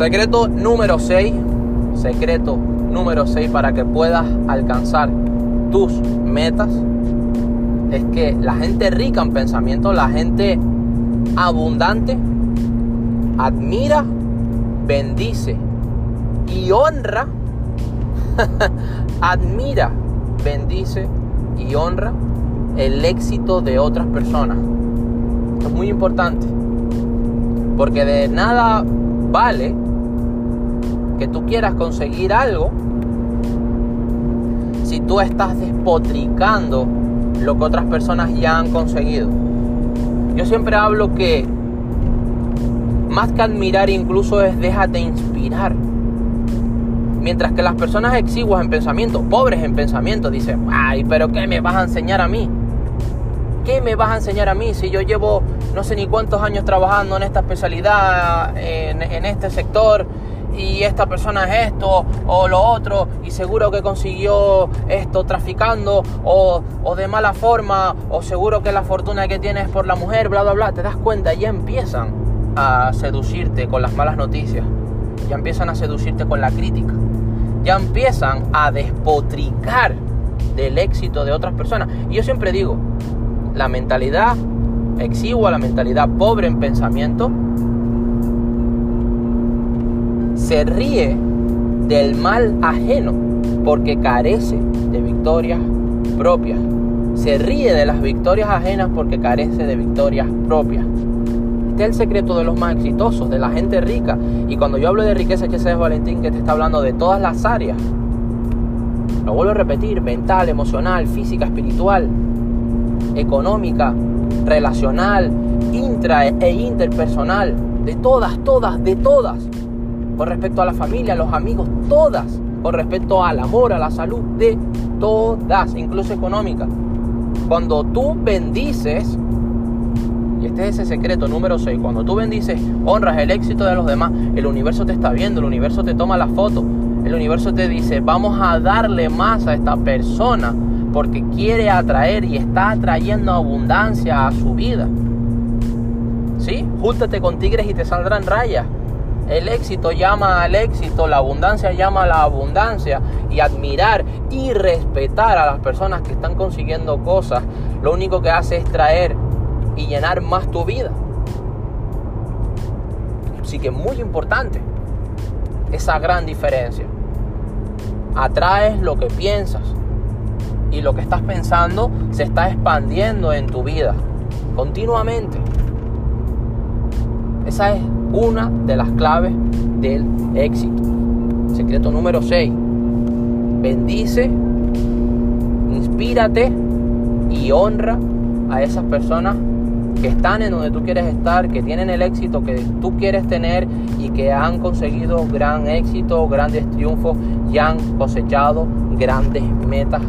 Secreto número 6. Secreto número 6 para que puedas alcanzar tus metas es que la gente rica en pensamiento, la gente abundante, admira, bendice y honra, admira, bendice y honra el éxito de otras personas. Esto es muy importante, porque de nada vale que tú quieras conseguir algo si tú estás despotricando lo que otras personas ya han conseguido. Yo siempre hablo que más que admirar incluso es déjate inspirar. Mientras que las personas exiguas en pensamiento, pobres en pensamiento, dicen, ay, pero ¿qué me vas a enseñar a mí? ¿Qué me vas a enseñar a mí si yo llevo no sé ni cuántos años trabajando en esta especialidad, en, en este sector? Y esta persona es esto o lo otro y seguro que consiguió esto traficando o, o, de mala forma o seguro que la fortuna que tienes por la mujer, bla, bla, bla, te das cuenta, ya empiezan a seducirte con las malas noticias, ya empiezan a seducirte con la crítica, ya empiezan a despotricar del éxito de otras personas. Y yo siempre digo, la mentalidad exigua, la mentalidad pobre en pensamiento, se ríe del mal ajeno porque carece de victorias propias. Se ríe de las victorias ajenas porque carece de victorias propias. Este es el secreto de los más exitosos, de la gente rica. Y cuando yo hablo de riqueza, que es Valentín, que te está hablando de todas las áreas. Lo vuelvo a repetir, mental, emocional, física, espiritual, económica, relacional, intra e interpersonal, de todas, todas, de todas con respecto a la familia, a los amigos, todas, con respecto al amor, a la salud, de todas, incluso económica. Cuando tú bendices, y este es ese secreto número 6, cuando tú bendices, honras el éxito de los demás, el universo te está viendo, el universo te toma la foto, el universo te dice, vamos a darle más a esta persona porque quiere atraer y está atrayendo abundancia a su vida. ¿Sí? Júntate con tigres y te saldrán rayas. El éxito llama al éxito, la abundancia llama a la abundancia y admirar y respetar a las personas que están consiguiendo cosas, lo único que hace es traer y llenar más tu vida. Así que muy importante esa gran diferencia. Atraes lo que piensas y lo que estás pensando se está expandiendo en tu vida continuamente. Esa es una de las claves del éxito. Secreto número 6. Bendice, inspírate y honra a esas personas que están en donde tú quieres estar, que tienen el éxito que tú quieres tener y que han conseguido gran éxito, grandes triunfos y han cosechado grandes metas